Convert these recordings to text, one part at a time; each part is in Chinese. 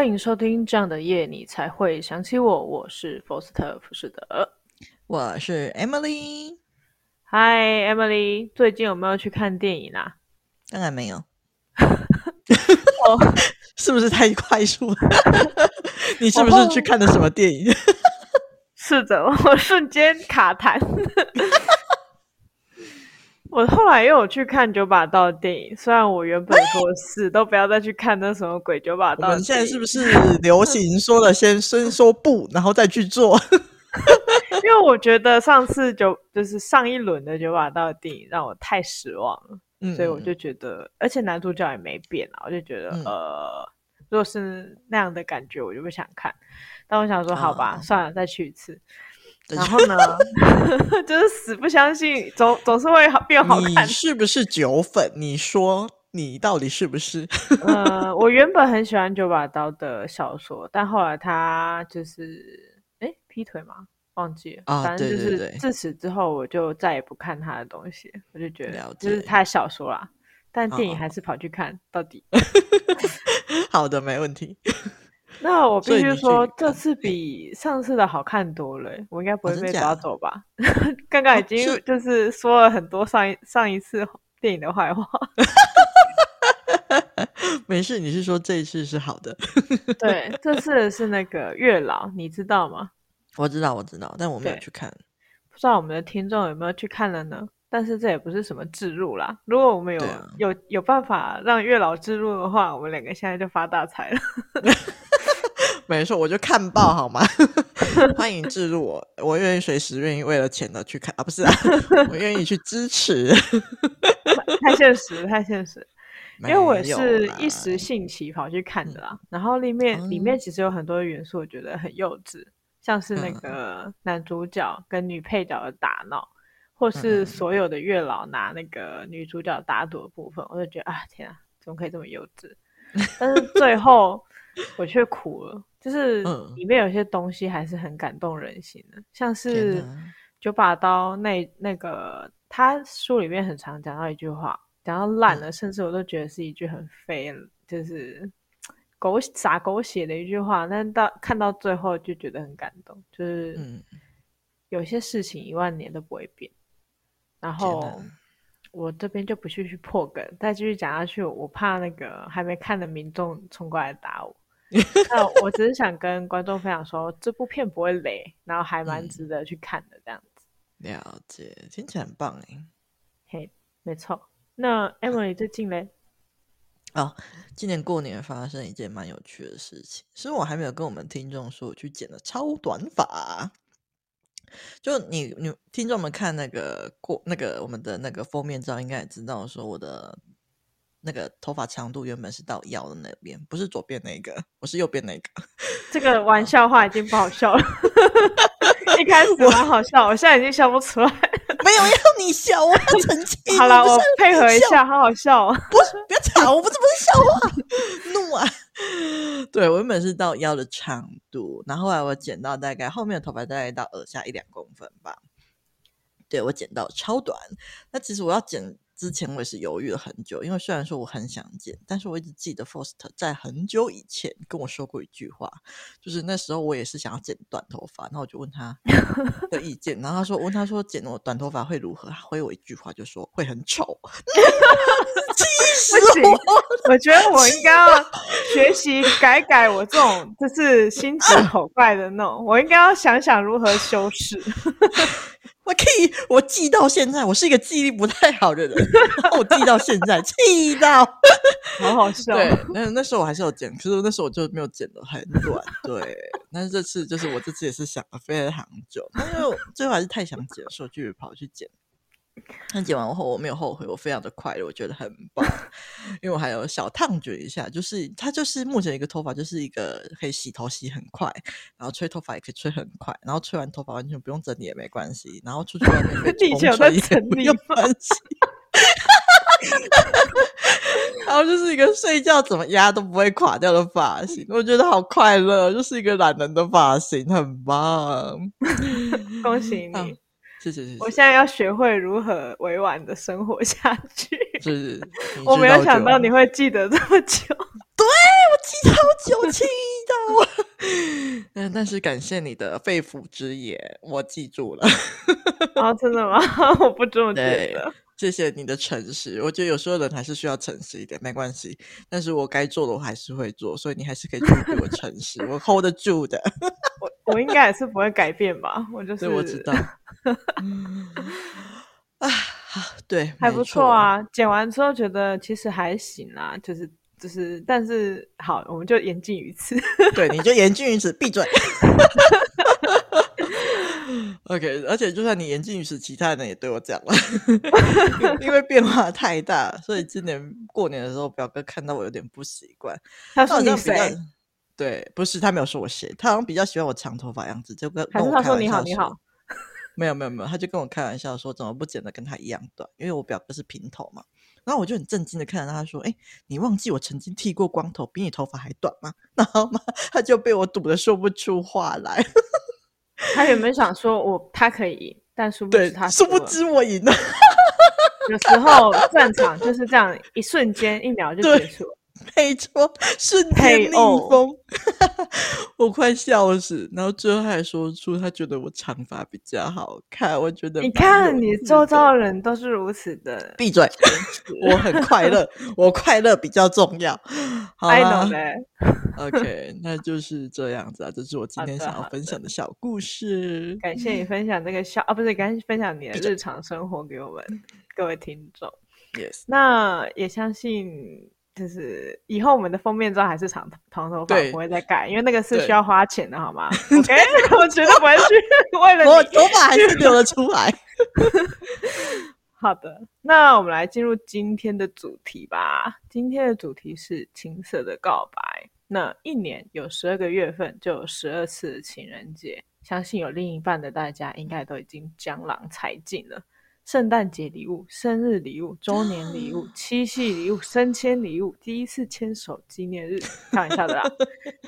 欢迎收听这样的夜，你才会想起我。我是 Foster ·福士德，我是 Emily。Hi，Emily，最近有没有去看电影啊？当然没有。是不是太快速了？你是不是去看的什么电影？是的，我瞬间卡痰。我后来又有去看九把刀的电影，虽然我原本说死都不要再去看那什么鬼九把刀。我们现在是不是流行说了先先说不，然后再去做？因为我觉得上次九就是上一轮的九把刀的电影让我太失望了，嗯、所以我就觉得，而且男主角也没变啊，我就觉得、嗯、呃，如果是那样的感觉，我就不想看。但我想说，好吧，哦、算了，再去一次。然后呢，就是死不相信，总总是会好变好看。你是不是九粉？你说你到底是不是？呃，我原本很喜欢九把刀的小说，但后来他就是哎劈腿嘛，忘记了。啊，反正就是自此之后，我就再也不看他的东西。我就觉得就是他的小说啦，但电影还是跑去看到底。好的，没问题。那我必须说，这次比上次的好看多了。我应该不会被抓走吧？刚刚已经就是说了很多上一上一次电影的坏话。没事，你是说这一次是好的？对，这次是那个月老，你知道吗？我知道，我知道，但我没有去看。不知道我们的听众有没有去看了呢？但是这也不是什么置入啦。如果我们有、啊、有有办法让月老置入的话，我们两个现在就发大财了。没错，我就看报好吗？欢迎置入我，我愿意随时愿意为了钱的去看啊，不是啊，我愿意去支持。太现实，太现实。因为我是一时兴起跑去看的啦。然后里面、嗯、里面其实有很多元素，我觉得很幼稚，像是那个男主角跟女配角的打闹，或是所有的月老拿那个女主角打赌的部分，我就觉得啊，天啊，怎么可以这么幼稚？但是最后我却苦了。就是里面有些东西还是很感动人心的，嗯、像是九把刀那那个，他书里面很常讲到一句话，讲到烂了，嗯、甚至我都觉得是一句很废，就是狗傻狗血的一句话，但到看到最后就觉得很感动，就是有些事情一万年都不会变。然后我这边就不继续破梗，再继续讲下去，我怕那个还没看的民众冲过来打我。那我只是想跟观众分享说，这部片不会雷，然后还蛮值得去看的，这样子。嗯、了解，听起来很棒哎。嘿，没错。那 Emily 最近嘞？哦，今年过年发生一件蛮有趣的事情，是我还没有跟我们听众说，我去剪了超短发。就你你听众们看那个过那个我们的那个封面照，应该也知道说我的。那个头发长度原本是到腰的那边，不是左边那个，我是右边那个。这个玩笑话已经不好笑了，一开始蛮好笑，我，我现在已经笑不出来。没有要你笑，我要澄清。好了，我配合一下，好好笑。不是，不要吵，我不是不是笑话，怒啊！对，我原本是到腰的长度，然后后来我剪到大概后面的头发大概到耳下一两公分吧。对，我剪到超短，那其实我要剪。之前我也是犹豫了很久，因为虽然说我很想剪，但是我一直记得 Foster 在很久以前跟我说过一句话，就是那时候我也是想要剪短头发，然后我就问他的意见，然后他说问他说剪我短头发会如何？他回我一句话就说会很丑，气死我！我觉得我应该要学习改改我这种就是心直口快的那种，我应该要想想如何修饰。我可以，我记到现在，我是一个记忆力不太好的人，我记到现在，气到，好好笑。对，那那时候我还是有剪，可是那时候我就没有剪的很短。对，但是这次就是我这次也是想了非常久，但因为最后还是太想剪，所以就跑去剪。但剪完后我没有后悔，我非常的快乐，我觉得很棒，因为我还有小烫卷一下，就是它就是目前一个头发就是一个可以洗头洗很快，然后吹头发也可以吹很快，然后吹完头发完全不用整理也没关系，然后出去外面被风吹也没有关系，然后就是一个睡觉怎么压都不会垮掉的发型，我觉得好快乐，就是一个懒人的发型，很棒，恭喜你。嗯谢谢谢谢，我现在要学会如何委婉的生活下去。是，我没有想到你会记得这么久。对，我记好久，气到。嗯，但是感谢你的肺腑之言，我记住了。啊，真的吗？我不这么觉得。谢谢你的诚实，我觉得有时候人还是需要诚实一点，没关系。但是我该做的我还是会做，所以你还是可以继续对我诚实，我 hold 得住的。我我应该也是不会改变吧？我就是，对，我知道。啊，好，对，还不错啊。剪完之后觉得其实还行啊，就是就是，但是好，我们就言尽于此。对，你就言尽于此，闭嘴。OK，而且就算你言尽于此，其他人也对我讲了，因为变化太大，所以今年过年的时候，表哥看到我有点不习惯。他说你谁？对，不是他没有说我谁，他好像比较喜欢我长头发样子，就跟还是他说你好你好。没有没有没有，他就跟我开玩笑说，怎么不剪得跟他一样短？因为我表哥是平头嘛。然后我就很震惊的看着他说：“哎，你忘记我曾经剃过光头，比你头发还短吗？” 然后嘛，他就被我堵得说不出话来。他原本 想说我他可以赢，但殊不知他殊不知我赢了。有时候战场就是这样，一瞬间一秒就 结束了。没错，瞬间逆风，我快笑死。然后最后他还说出他觉得我长发比较好看，我觉得你看你周遭的人都是如此的。闭嘴，我很快乐，我快乐比较重要。好啦，OK，那就是这样子啊。这是我今天想要分享的小故事。感谢你分享这个小啊，不是，感谢分享你的日常生活给我们各位听众。Yes，那也相信。就是以后我们的封面照还是长长头发，不会再改，因为那个是需要花钱的，好吗？OK，我绝对不会去 为了你我头发还是留了出来。好的，那我们来进入今天的主题吧。今天的主题是青涩的告白。那一年有十二个月份，就有十二次的情人节。相信有另一半的大家，应该都已经江郎才尽了。圣诞节礼物、生日礼物、周年礼物、七夕礼物、升迁礼物、第一次牵手纪念日，开玩笑的啦。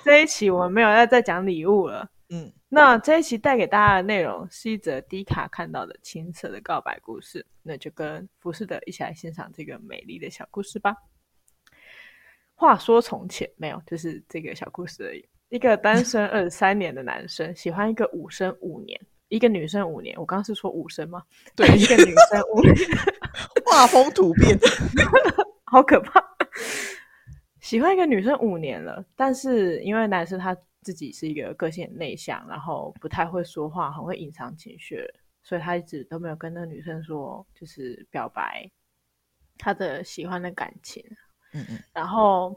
这一期我们没有要再讲礼物了。嗯，那这一期带给大家的内容是一则低卡看到的青涩的告白故事，那就跟浮士的一起来欣赏这个美丽的小故事吧。话说从前，没有，就是这个小故事而已。一个单身二十三年的男生喜欢一个五生五年。一个女生五年，我刚刚是说五生吗？对，一个女生五年，画风突变，好可怕。喜欢一个女生五年了，但是因为男生他自己是一个个性内向，然后不太会说话，很会隐藏情绪，所以他一直都没有跟那个女生说，就是表白他的喜欢的感情。嗯嗯，然后。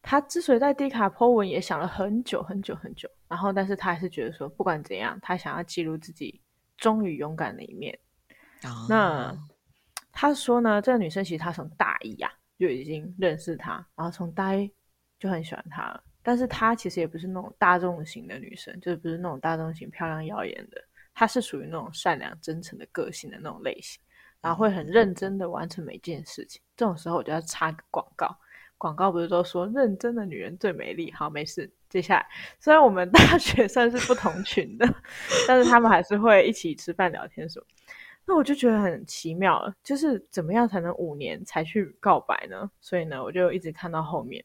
他之所以在低卡 po 文，也想了很久很久很久，然后，但是他还是觉得说，不管怎样，他想要记录自己忠于勇敢的一面。Oh. 那 他说呢，这个女生其实他从大一呀、啊、就已经认识他，然后从大一就很喜欢他了。但是她其实也不是那种大众型的女生，就是不是那种大众型漂亮耀眼的，她是属于那种善良真诚的个性的那种类型，然后会很认真的完成每件事情。这种时候我就要插个广告。广告不是都说认真的女人最美丽？好，没事。接下来，虽然我们大学 算是不同群的，但是他们还是会一起吃饭聊天什么。那我就觉得很奇妙了，就是怎么样才能五年才去告白呢？所以呢，我就一直看到后面。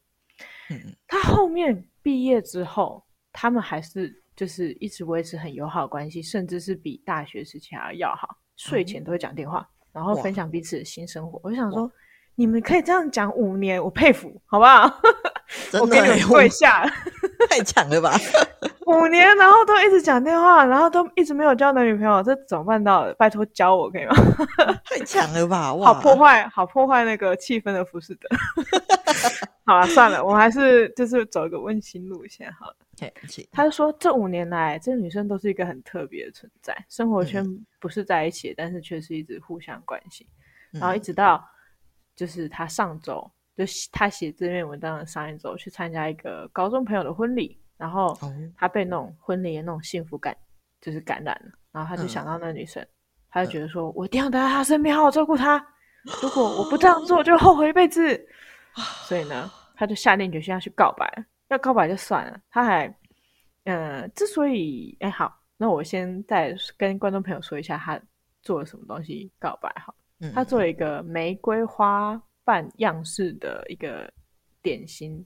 嗯，他后面毕业之后，他们还是就是一直维持很友好的关系，甚至是比大学时期还要要好。睡前都会讲电话，然后分享彼此的新生活。我就想说。你们可以这样讲五年，我佩服，好不好？我给你们跪下，太强了吧！五年，然后都一直讲电话，然后都一直没有交男女朋友，这怎么办到的？拜托教我可以吗？太强了吧！哇，好破坏，好破坏那个气氛的浮士德。好了，算了，我还是就是走一个温馨路线好了。他就说，这五年来，这个女生都是一个很特别的存在，生活圈不是在一起，嗯、但是却是一直互相关心，然后一直到。就是他上周，就他写这篇文章的上一周去参加一个高中朋友的婚礼，然后他被那种婚礼的那种幸福感就是感染了，然后他就想到那个女生，嗯、他就觉得说，嗯、我一定要待在他身边，好好照顾他。如果我不这样做，就后悔一辈子。所以呢，他就下定决心要去告白。要告白就算了，他还，嗯、呃，之所以，哎，好，那我先再跟观众朋友说一下，他做了什么东西告白，哈。他做了一个玫瑰花瓣样式的一个点心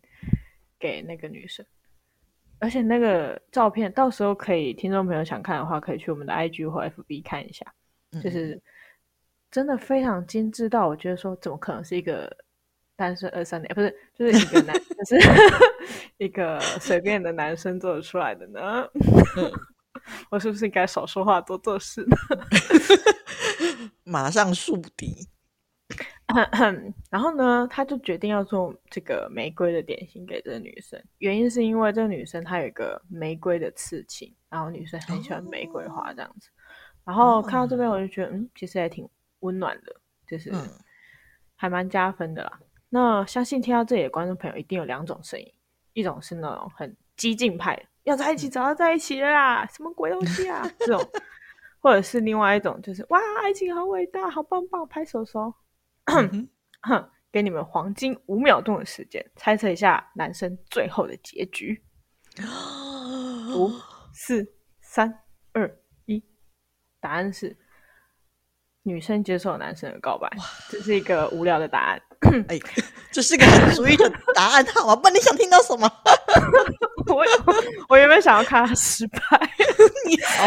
给那个女生，而且那个照片到时候可以，听众朋友想看的话，可以去我们的 IG 或 FB 看一下，就是真的非常精致到我觉得说，怎么可能是一个单身二三年，不是，就是一个男，就是一个随便的男生做得出来的呢？我是不是应该少说话多做事呢？马上树敌。然后呢，他就决定要做这个玫瑰的点心给这个女生。原因是因为这个女生她有一个玫瑰的刺青，然后女生很喜欢玫瑰花这样子。哦、然后看到这边，我就觉得，嗯，其实还挺温暖的，就是还蛮加分的啦。嗯、那相信听到这里的观众朋友一定有两种声音，一种是那种很激进派，要在一起，早要在一起了啦，什么鬼东西啊这种，或者是另外一种，就是哇，爱情好伟大，好棒棒，拍手手。给你们黄金五秒钟的时间，猜测一下男生最后的结局。五、四、三、二、一，答案是女生接受男生的告白。哇这是一个无聊的答案。哎，这是个很主意的答案，好吗？不然你想听到什么？我我原本想要看他失败。你好，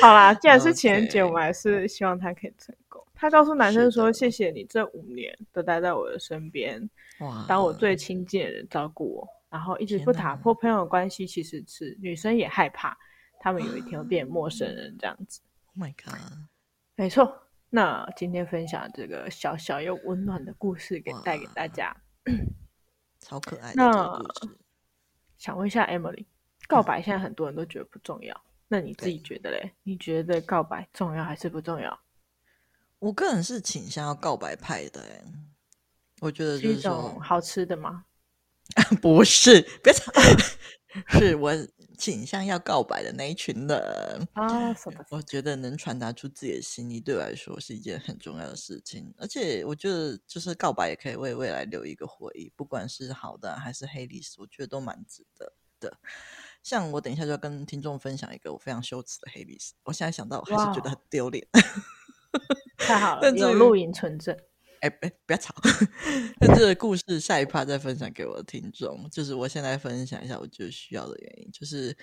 好啦，既然是情人节.我们还是希望他可以成功。他告诉男生说：“谢谢你这五年都待在我的身边，哇当我最亲近的人照顾我，然后一直不打破朋友的关系。其实是女生也害怕，他们有一天会变陌生人这样子。Oh my god！没错，那今天分享这个小小又温暖的故事给带给大家，超可爱 的。那想问一下 Emily，告白现在很多人都觉得不重要，嗯、那你自己觉得嘞？你觉得告白重要还是不重要？”我个人是倾向要告白派的，哎，我觉得就是，是一种好吃的吗？不是，别吵，是我倾向要告白的那一群人啊。什么？我觉得能传达出自己的心意，对我来说是一件很重要的事情。而且我觉得，就是告白也可以为未来留一个回忆，不管是好的还是黑历史，我觉得都蛮值得的。像我等一下就要跟听众分享一个我非常羞耻的黑历史，我现在想到我还是觉得很丢脸。太好了，有录影存证。哎哎，不要吵。那这个故事下一趴再分享给我的听众。就是我现在分享一下我觉得需要的原因。就是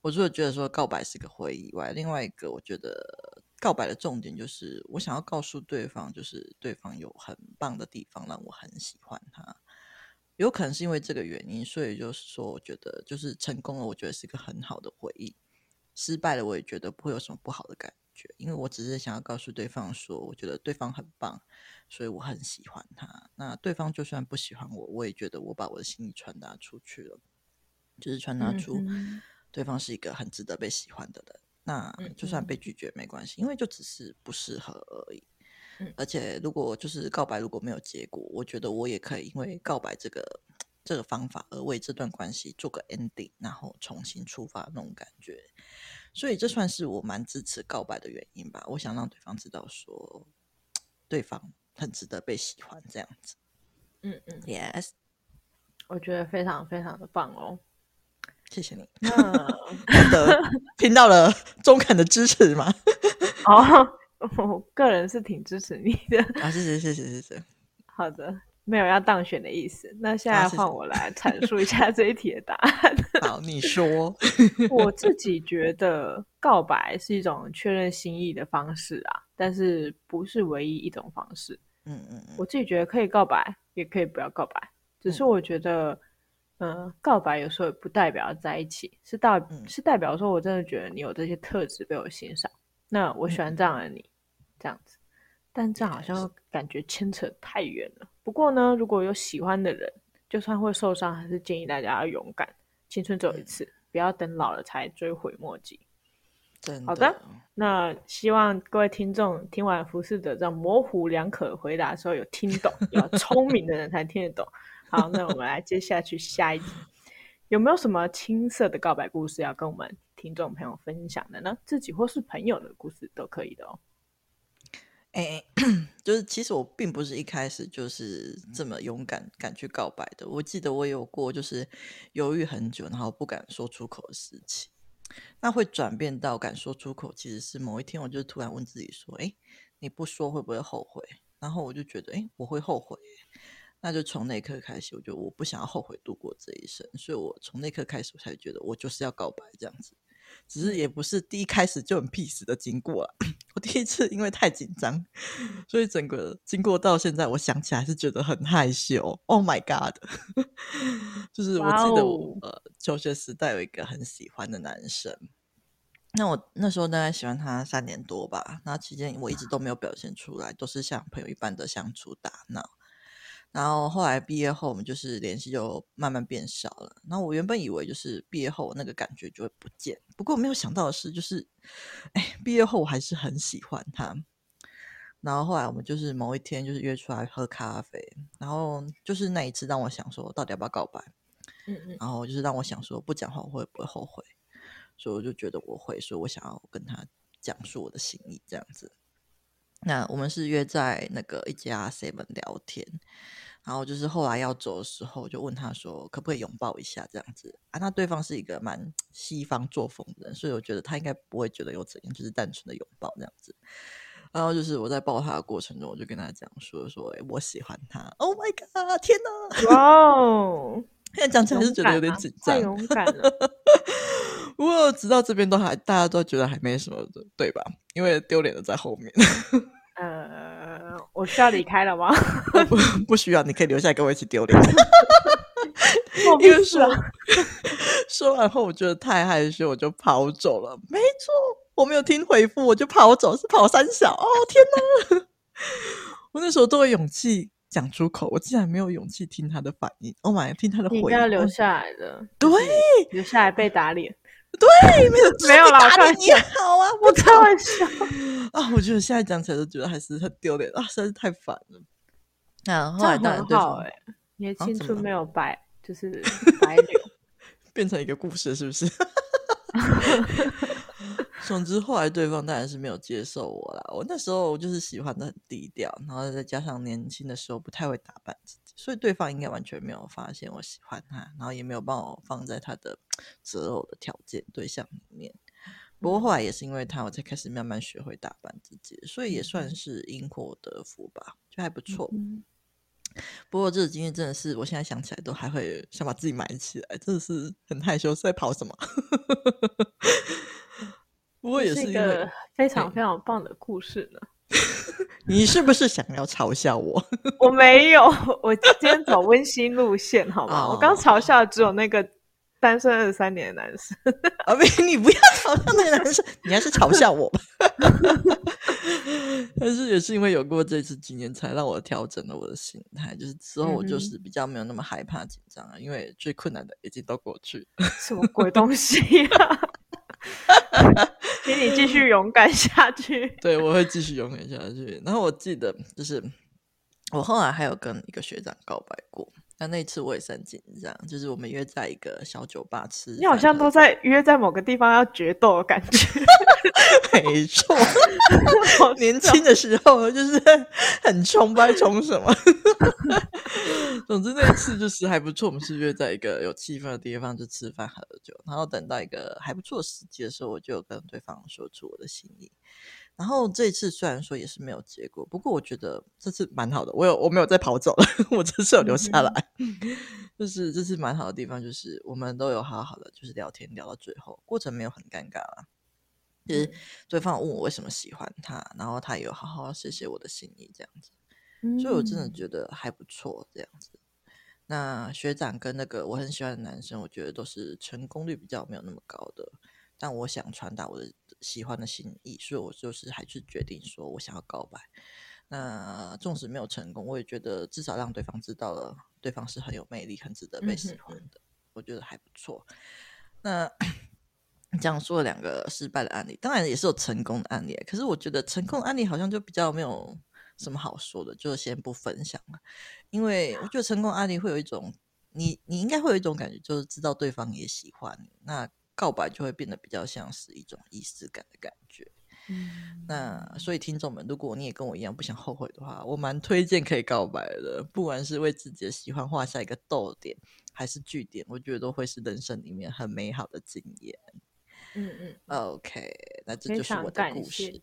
我除了觉得说告白是个回忆以外，另外一个我觉得告白的重点就是我想要告诉对方，就是对方有很棒的地方让我很喜欢他。有可能是因为这个原因，所以就是说，我觉得就是成功了，我觉得是一个很好的回忆；失败了，我也觉得不会有什么不好的感觉。因为我只是想要告诉对方说，我觉得对方很棒，所以我很喜欢他。那对方就算不喜欢我，我也觉得我把我的心意传达出去了，就是传达出对方是一个很值得被喜欢的人。那就算被拒绝没关系，因为就只是不适合而已。而且如果就是告白如果没有结果，我觉得我也可以因为告白这个这个方法而为这段关系做个 ending，然后重新出发那种感觉。所以这算是我蛮支持告白的原因吧。我想让对方知道说，对方很值得被喜欢这样子。嗯嗯，Yes，我觉得非常非常的棒哦。谢谢你，听到了中肯的支持吗？哦，我个人是挺支持你的。啊，谢谢谢谢谢谢。好的。没有要当选的意思。那现在换我来 阐述一下这一题的答案。啊、好，你说。我自己觉得告白是一种确认心意的方式啊，但是不是唯一一种方式。嗯嗯嗯。我自己觉得可以告白，也可以不要告白。只是我觉得，嗯、呃，告白有时候也不代表在一起，是代、嗯、是代表说我真的觉得你有这些特质被我欣赏，那我喜欢这样的你，嗯、这样子。但这好像感觉牵扯太远了。不过呢，如果有喜欢的人，就算会受伤，还是建议大家要勇敢。青春只有一次，嗯、不要等老了才追悔莫及。真的。好的，那希望各位听众听完服饰者这样模糊两可的回答的时候，有听懂。要聪明的人才听得懂。好，那我们来接下去下一集，有没有什么青涩的告白故事要跟我们听众朋友分享的呢？自己或是朋友的故事都可以的哦。哎，就是其实我并不是一开始就是这么勇敢敢去告白的。我记得我有过就是犹豫很久，然后不敢说出口的事情。那会转变到敢说出口，其实是某一天我就突然问自己说：“哎，你不说会不会后悔？”然后我就觉得：“哎，我会后悔。”那就从那一刻开始，我就我不想要后悔度过这一生，所以我从那刻开始，我才觉得我就是要告白这样子。只是也不是第一开始就很 peace 的经过了。我第一次因为太紧张，所以整个经过到现在，我想起来是觉得很害羞。Oh my god！就是我记得.呃求学时代有一个很喜欢的男生，那我那时候大概喜欢他三年多吧。那期间我一直都没有表现出来，都是像朋友一般的相处打闹。然后后来毕业后，我们就是联系就慢慢变少了。然后我原本以为就是毕业后那个感觉就会不见，不过我没有想到的是，就是哎，毕业后我还是很喜欢他。然后后来我们就是某一天就是约出来喝咖啡，然后就是那一次让我想说，到底要不要告白？嗯嗯。然后就是让我想说，不讲话我会不会后悔？所以我就觉得我会，所以我想要跟他讲述我的心意，这样子。那我们是约在那个一家 seven 聊天，然后就是后来要走的时候，就问他说可不可以拥抱一下这样子啊？那对方是一个蛮西方作风的人，所以我觉得他应该不会觉得有怎样，就是单纯的拥抱这样子。然后就是我在抱他的过程中，我就跟他讲说说，哎，我喜欢他。Oh my god！天哪！哇哦！现在讲起来还是觉得有点紧张，太勇敢了。不过直到这边都还大家都觉得还没什么的，对吧？因为丢脸的在后面。呃，我需要离开了吗？不，不需要，你可以留下来跟我一起丢脸。因为说说完后，我觉得太害羞，我就跑走了。没错，我没有听回复，我就跑走，是跑三小。哦天哪！我那时候都有勇气讲出口，我竟然没有勇气听他的反应。Oh my，听他的回应。你要留下来的，对，留下来被打脸。对，没有没有啦，打你，好啊，我开玩笑 啊，我觉得现在讲起来都觉得还是很丢脸啊，实在是太烦了。那后来当然好哎，你的青春没有白，啊、就是 白流，变成一个故事是不是？总之后来对方当然是没有接受我啦。我那时候就是喜欢的很低调，然后再加上年轻的时候不太会打扮自己。所以对方应该完全没有发现我喜欢他，然后也没有帮我放在他的择偶的条件对象里面。不过后来也是因为他，我才开始慢慢学会打扮自己，所以也算是因祸得福吧，就还不错。嗯、不过这个经验真的是，我现在想起来都还会想把自己埋起来，真的是很害羞，是在跑什么？不过也是一个非常非常棒的故事呢。你是不是想要嘲笑我？我没有，我今天走温馨路线，好吗？我刚嘲笑只有那个单身二十三年的男生。阿斌，你不要嘲笑那个男生，你还是嘲笑我吧。但是也是因为有过这次经验，才让我调整了我的心态。就是之后我就是比较没有那么害怕紧张啊，因为最困难的已经都过去。什么鬼东西呀？请你继续勇敢下去。对，我会继续勇敢下去。然后我记得，就是我后来还有跟一个学长告白过。那那次我也是很紧张，就是我们约在一个小酒吧吃。你好像都在约在某个地方要决斗的感觉。没错，年轻的时候就是很冲，不知道冲什么。总之那次就是还不错，我们是约在一个有气氛的地方就吃饭喝酒，然后等到一个还不错的时机的时候，我就有跟对方说出我的心意。然后这次虽然说也是没有结果，不过我觉得这次蛮好的。我有我没有再跑走了，我这次有留下来。就是这次蛮好的地方，就是我们都有好好的就是聊天聊到最后，过程没有很尴尬啦。就是对方问我为什么喜欢他，然后他也有好好谢谢我的心意这样子。所以我真的觉得还不错这样子。那学长跟那个我很喜欢的男生，我觉得都是成功率比较没有那么高的。但我想传达我的喜欢的心意，所以我就是还是决定说我想要告白。那纵使没有成功，我也觉得至少让对方知道了，对方是很有魅力、很值得被喜欢的。我觉得还不错。那 讲述了两个失败的案例，当然也是有成功的案例。可是我觉得成功的案例好像就比较没有什么好说的，就先不分享了。因为我觉得成功案例会有一种，你你应该会有一种感觉，就是知道对方也喜欢你。那告白就会变得比较像是一种仪式感的感觉，嗯，那所以听众们，如果你也跟我一样不想后悔的话，我蛮推荐可以告白的，不管是为自己的喜欢画下一个逗点，还是句点，我觉得都会是人生里面很美好的经验。嗯嗯，OK，那这就是我的故事。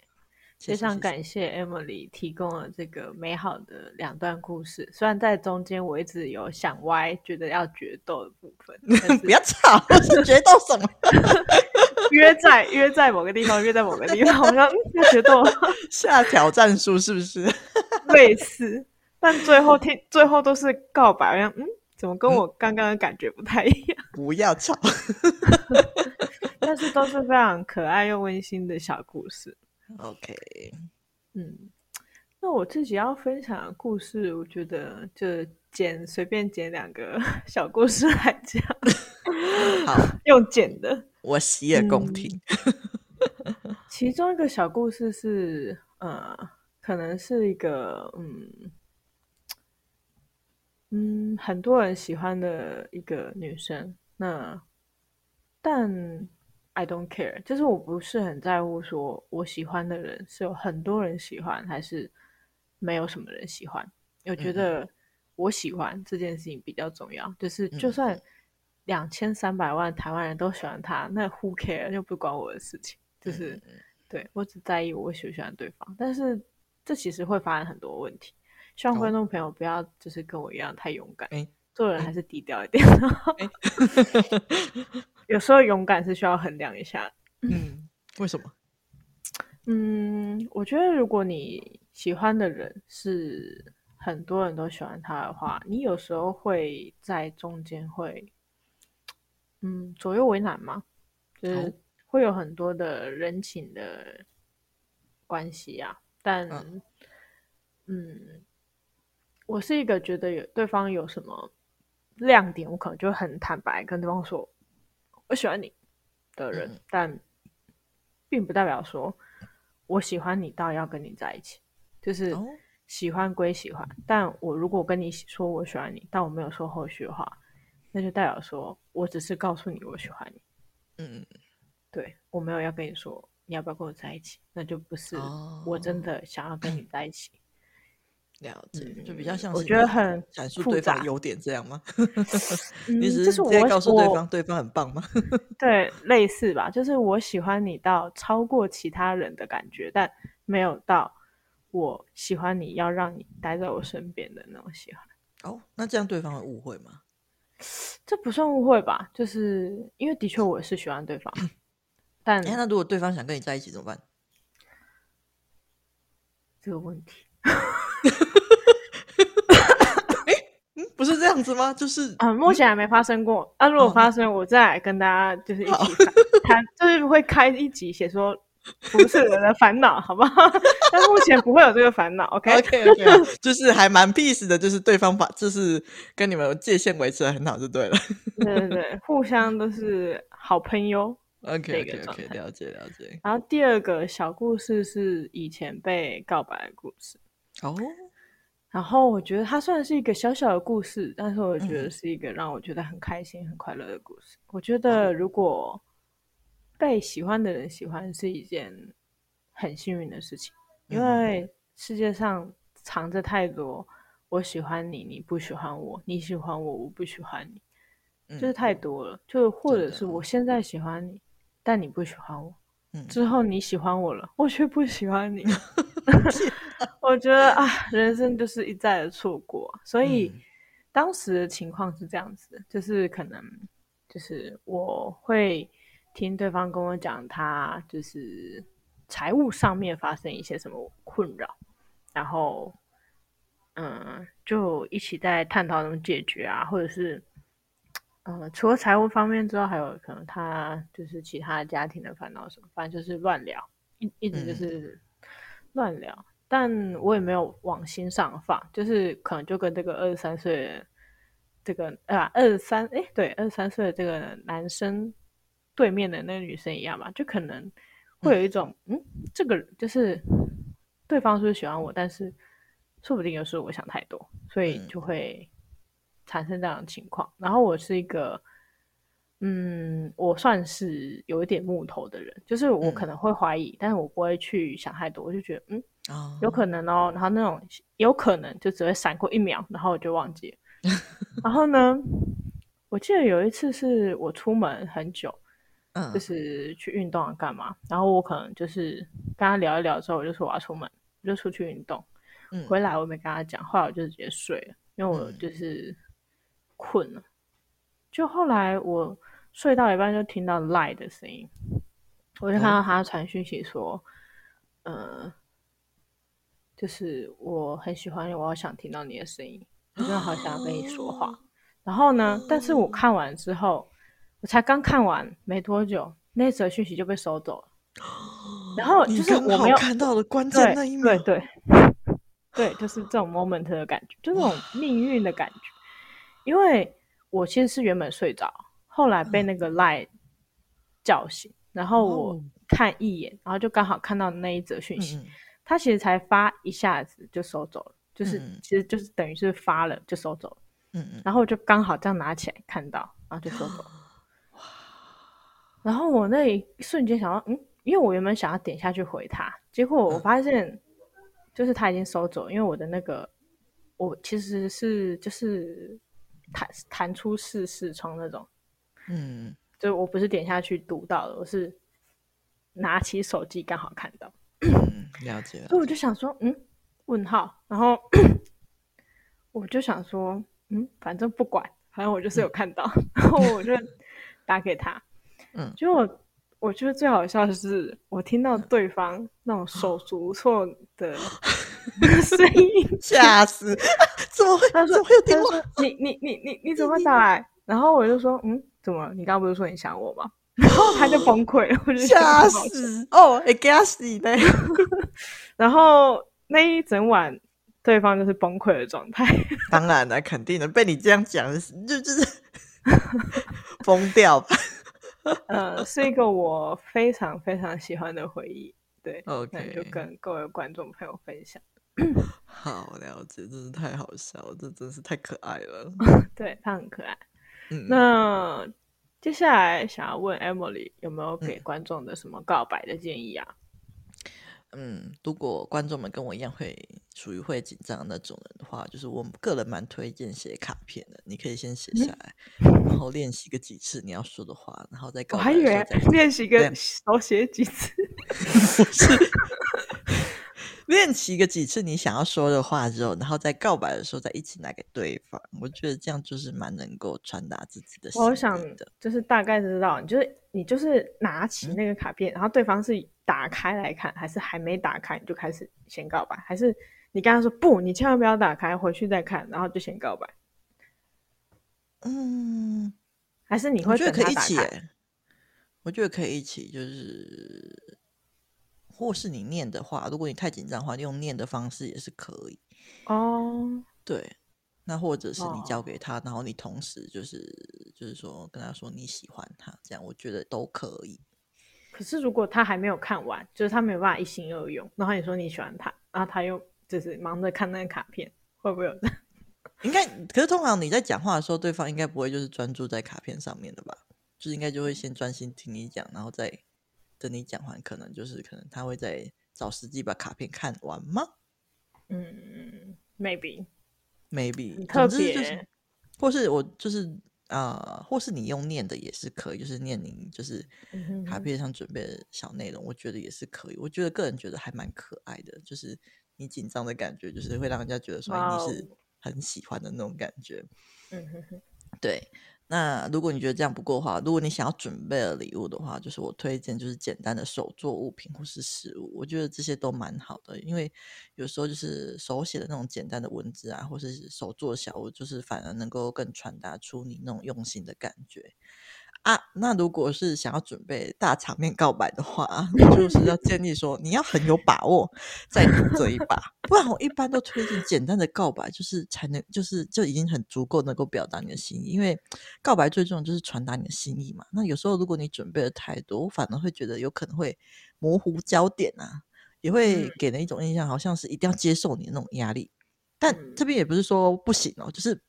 非常感谢 Emily 提供了这个美好的两段故事。虽然在中间我一直有想歪，觉得要决斗的部分，不要吵，是决斗什么？约在约在某个地方，约在某个地方，我说嗯，要决斗，下挑战书是不是？类似，但最后听最后都是告白，好像嗯，怎么跟我刚刚的感觉不太一样？不要吵，但是都是非常可爱又温馨的小故事。OK，嗯，那我自己要分享的故事，我觉得就剪随便剪两个 小故事来讲，好，用剪的，我洗耳恭听。嗯、其中一个小故事是，呃，可能是一个，嗯嗯，很多人喜欢的一个女生，那但。I don't care，就是我不是很在乎，说我喜欢的人是有很多人喜欢，还是没有什么人喜欢。我觉得我喜欢这件事情比较重要，就是就算两千三百万台湾人都喜欢他，那 who care 就不关我的事情。就是对我只在意我喜不喜欢对方，但是这其实会发生很多问题。希望观众朋友不要就是跟我一样太勇敢，做人还是低调一点。有时候勇敢是需要衡量一下。嗯，为什么？嗯，我觉得如果你喜欢的人是很多人都喜欢他的话，你有时候会在中间会，嗯，左右为难嘛，就是会有很多的人情的关系啊。但，嗯，嗯，我是一个觉得有对方有什么亮点，我可能就很坦白跟对方说。我喜欢你的人，嗯、但并不代表说我喜欢你到要跟你在一起。就是喜欢归喜欢，哦、但我如果跟你说我喜欢你，但我没有说后续的话，那就代表说我只是告诉你我喜欢你。嗯，对，我没有要跟你说你要不要跟我在一起，那就不是我真的想要跟你在一起。哦了解，就比较像是我觉得很阐述对方优点这样吗？嗯、你只是直接告诉对方对方很棒吗？对，类似吧，就是我喜欢你到超过其他人的感觉，但没有到我喜欢你要让你待在我身边的那种喜欢。哦，那这样对方会误会吗？这不算误会吧，就是因为的确我是喜欢对方，但那如果对方想跟你在一起怎么办？这个问题。不是这样子吗？就是啊、嗯，目前还没发生过。啊，如果发生，哦、我再来跟大家就是一起谈，就是会开一集写说不是人的烦恼，好不好？但目前不会有这个烦恼。Okay, okay. 就是还蛮 peace 的，就是对方把就是跟你们有界限维持的很好，就对了。对对对，互相都是好朋友。Okay, okay, okay, 了解了解。然后第二个小故事是以前被告白的故事。哦。然后我觉得它算是一个小小的故事，但是我觉得是一个让我觉得很开心、很快乐的故事。我觉得如果被喜欢的人喜欢是一件很幸运的事情，因为世界上藏着太多我喜欢你，你不喜欢我；你喜欢我，我不喜欢你，就是太多了。就或者是我现在喜欢你，但你不喜欢我。之后你喜欢我了，我却不喜欢你。我觉得啊，人生就是一再的错过，所以当时的情况是这样子的，就是可能就是我会听对方跟我讲，他就是财务上面发生一些什么困扰，然后嗯，就一起在探讨怎么解决啊，或者是。嗯，除了财务方面之外，还有可能他就是其他家庭的烦恼什么，反正就是乱聊，一一直就是乱聊。嗯、但我也没有往心上放，就是可能就跟这个二十三岁这个啊二十三哎对二十三岁的这个男生对面的那个女生一样吧，就可能会有一种嗯，嗯，这个就是对方是不是喜欢我，但是说不定有时候我想太多，所以就会。产生这样的情况，然后我是一个，嗯，我算是有一点木头的人，就是我可能会怀疑，嗯、但是我不会去想太多，我就觉得，嗯，哦、有可能哦，然后那种有可能就只会闪过一秒，然后我就忘记了。然后呢，我记得有一次是我出门很久，嗯，就是去运动啊干嘛，然后我可能就是跟他聊一聊之后，我就说我要出门，我就出去运动，嗯，回来。我没跟他讲，后来我就直接睡了，因为我就是困了，就后来我睡到一半就听到赖的声音，我就看到他传讯息说，嗯、呃，就是我很喜欢你，我好想听到你的声音，我真的好想跟你说话。然后呢，但是我看完之后，我才刚看完没多久，那则讯息就被收走了。然后就是我没有看到的关键那一秒，对对对，对，就是这种 moment 的感觉，就这种命运的感觉。因为我其实是原本睡着，后来被那个 line 叫醒，然后我看一眼，然后就刚好看到那一则讯息，他其实才发一下子就收走了，就是其实就是等于是发了就收走了。嗯嗯，然后我就刚好这样拿起来看到，然后就收走。哇！然后我那一瞬间想到，嗯，因为我原本想要点下去回他，结果我发现就是他已经收走，因为我的那个我其实是就是弹弹出四视窗那种，嗯，就我不是点下去读到的，我是拿起手机刚好看到。嗯，了解了。所以我就想说，嗯，问号，然后 我就想说。嗯，反正不管，反正我就是有看到，嗯、然后我就打给他。嗯，就我我觉得最好笑的是，我听到对方那种手 足无措的 声音，吓死！怎么会？他说：“怎么会有电话？你你你你你怎么会打来？”然后我就说：“嗯，怎么？你刚刚不是说你想我吗？” 然后他就崩溃了，我就吓死！哦，给吓死的。然后那一整晚。对方就是崩溃的状态，当然了，肯定的。被你这样讲，就就是 疯掉吧。呃，是一个我非常非常喜欢的回忆。对，OK，就跟各位观众朋友分享。好了解，真是太好笑了，这真是太可爱了。对，他很可爱。嗯，那接下来想要问 Emily 有没有给观众的什么告白的建议啊？嗯，如果观众们跟我一样会属于会紧张那种人的话，就是我个人蛮推荐写卡片的。你可以先写下来，嗯、然后练习个几次你要说的话，然后再告。我还以为练习个 少写几次，不是。练习个几次你想要说的话之后，然后在告白的时候再一起拿给对方，我觉得这样就是蛮能够传达自己的心。我想就是大概知道，你就是你就是拿起那个卡片，嗯、然后对方是打开来看，还是还没打开你就开始先告白，还是你刚刚说不，你千万不要打开，回去再看，然后就先告白。嗯，还是你会觉得可以一起？我觉得可以一起，就是。或是你念的话，如果你太紧张的话，用念的方式也是可以哦。对，那或者是你交给他，哦、然后你同时就是就是说跟他说你喜欢他，这样我觉得都可以。可是如果他还没有看完，就是他没有办法一心二用，然后你说你喜欢他，然后他又就是忙着看那个卡片，会不会有？应该，可是通常你在讲话的时候，对方应该不会就是专注在卡片上面的吧？就是应该就会先专心听你讲，然后再。等你讲完，可能就是可能他会在找时机把卡片看完吗？嗯，maybe，maybe，特别就是，或是我就是啊、呃，或是你用念的也是可以，就是念你就是卡片上准备的小内容，我觉得也是可以。我觉得个人觉得还蛮可爱的，就是你紧张的感觉，就是会让人家觉得说你是很喜欢的那种感觉。嗯哼哼，对。那如果你觉得这样不够的话，如果你想要准备的礼物的话，就是我推荐就是简单的手作物品或是食物，我觉得这些都蛮好的，因为有时候就是手写的那种简单的文字啊，或是手做小物，就是反而能够更传达出你那种用心的感觉。啊，那如果是想要准备大场面告白的话，就是要建议说你要很有把握再赌这一把，不然我一般都推荐简单的告白，就是才能就是就已经很足够能够表达你的心意，因为告白最重要就是传达你的心意嘛。那有时候如果你准备的太多，我反而会觉得有可能会模糊焦点啊，也会给人一种印象，好像是一定要接受你的那种压力。但这边也不是说不行哦，就是。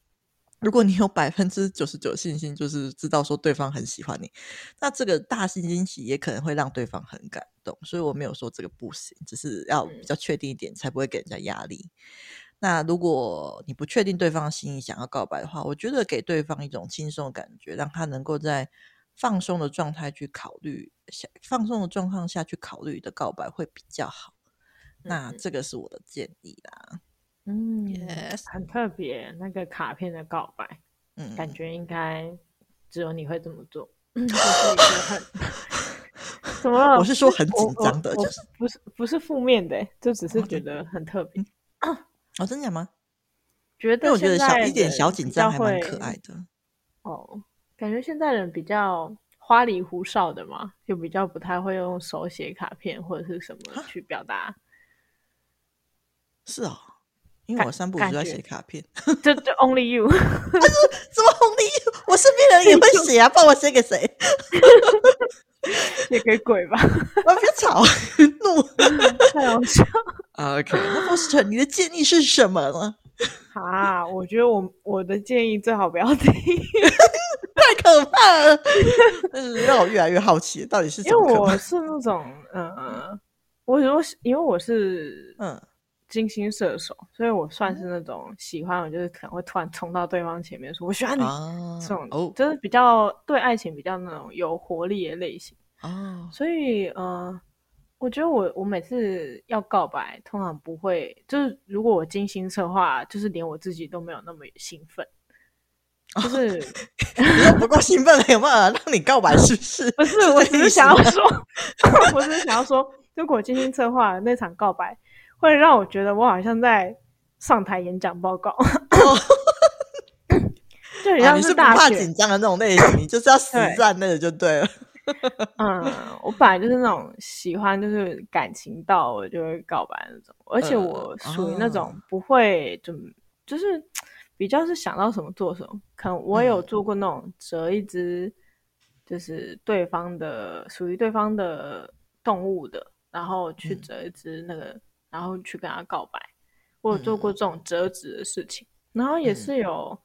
如果你有百分之九十九信心，就是知道说对方很喜欢你，那这个大惊惊喜也可能会让对方很感动。所以我没有说这个不行，只是要比较确定一点，才不会给人家压力。那如果你不确定对方的心意，想要告白的话，我觉得给对方一种轻松的感觉，让他能够在放松的状态去考虑，放松的状况下去考虑的告白会比较好。嗯、那这个是我的建议啦。嗯，Yes，很特别，那个卡片的告白，嗯，感觉应该只有你会这么做。嗯，就是一个很怎么了？我是说很紧张的，就是不是不是负面的，就只是觉得很特别。哦，真的假吗？觉得我觉得小一点小紧张还蛮可爱的。哦，感觉现在人比较花里胡哨的嘛，就比较不太会用手写卡片或者是什么去表达。是哦，因为我三不五时在写卡片，就就 Only You。他说怎么 Only You？我身边人也会 写啊，帮我写给谁？写给鬼吧！我别吵，怒，太好笑。OK，那 Foster，你的建议是什么呢？啊，我觉得我我的建议最好不要听，太可怕了。但是让我越来越好奇，到底是什么？因为我是那种，嗯、呃，我我因为我是嗯金星射手，所以我算是那种喜欢，我就是可能会突然冲到对方前面说“我喜欢你”啊、这种，哦、就是比较对爱情比较那种有活力的类型哦。所以，呃。我觉得我我每次要告白，通常不会，就是如果我精心策划，就是连我自己都没有那么兴奋，就是你不够兴奋了，有办法让你告白？是不是？不是，我只是想要说，我只是想要说，如果精心策划那场告白，会让我觉得我好像在上台演讲报告，就很像是大怕紧张的那种类型，你就是要实战那个就对了。嗯，我本来就是那种喜欢，就是感情到我就会告白那种，而且我属于那种不会就就是比较是想到什么做什么。可能我有做过那种折一只，就是对方的属于对方的动物的，然后去折一只那个，然后去跟他告白。我有做过这种折纸的事情，然后也是有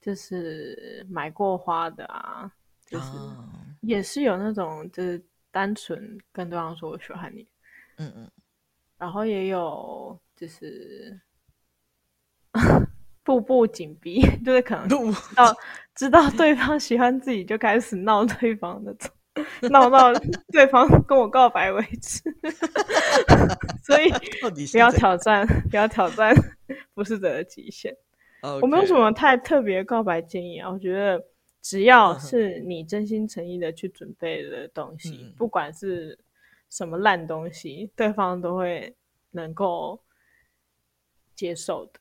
就是买过花的啊，就是。也是有那种，就是单纯跟对方说我喜欢你，嗯嗯，然后也有就是 步步紧逼，就是可能到知道对方喜欢自己就开始闹对方那种，闹到对方 跟我告白为止。所以不要挑战，不要挑战不是的极限。我没有什么太特别告白建议啊，我觉得。只要是你真心诚意的去准备的东西，嗯、不管是什么烂东西，对方都会能够接受的。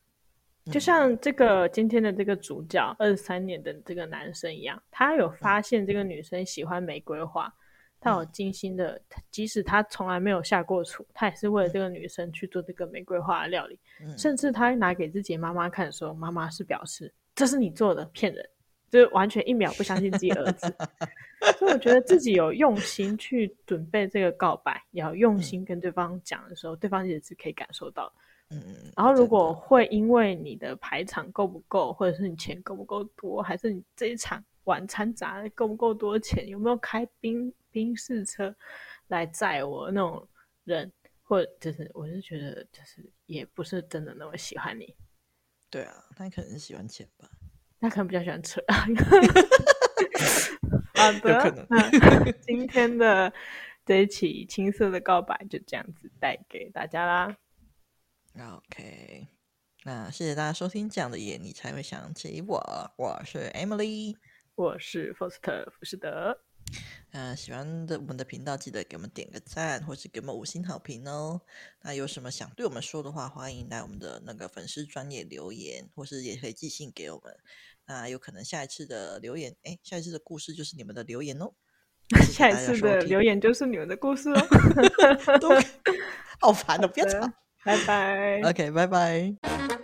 嗯、就像这个今天的这个主角二十三年的这个男生一样，他有发现这个女生喜欢玫瑰花，嗯、他有精心的，即使他从来没有下过厨，他也是为了这个女生去做这个玫瑰花的料理。嗯、甚至他拿给自己妈妈看的时候，妈妈是表示这是你做的，骗人。就完全一秒不相信自己儿子，所以我觉得自己有用心去准备这个告白，也要用心跟对方讲的时候，对方也是可以感受到。嗯，然后如果会因为你的排场够不够，或者是你钱够不够多，还是你这一场晚餐砸的够不够多钱，有没有开宾宾士车来载我那种人，或者就是我是觉得就是也不是真的那么喜欢你。对啊，他可能是喜欢钱吧。他可能比较喜欢车。好的，那今天的这一期青涩的告白就这样子带给大家啦。OK，那谢谢大家收听。这样的夜你才会想起我。我是 Emily，我是 Foster 福士德。嗯、呃，喜欢的我们的频道，记得给我们点个赞，或是给我们五星好评哦。那有什么想对我们说的话，欢迎来我们的那个粉丝专业留言，或是也可以寄信给我们。那有可能下一次的留言，哎，下一次的故事就是你们的留言哦。下一次的留言就是你们的故事哦。都好烦的，不要吵，拜拜。OK，拜拜。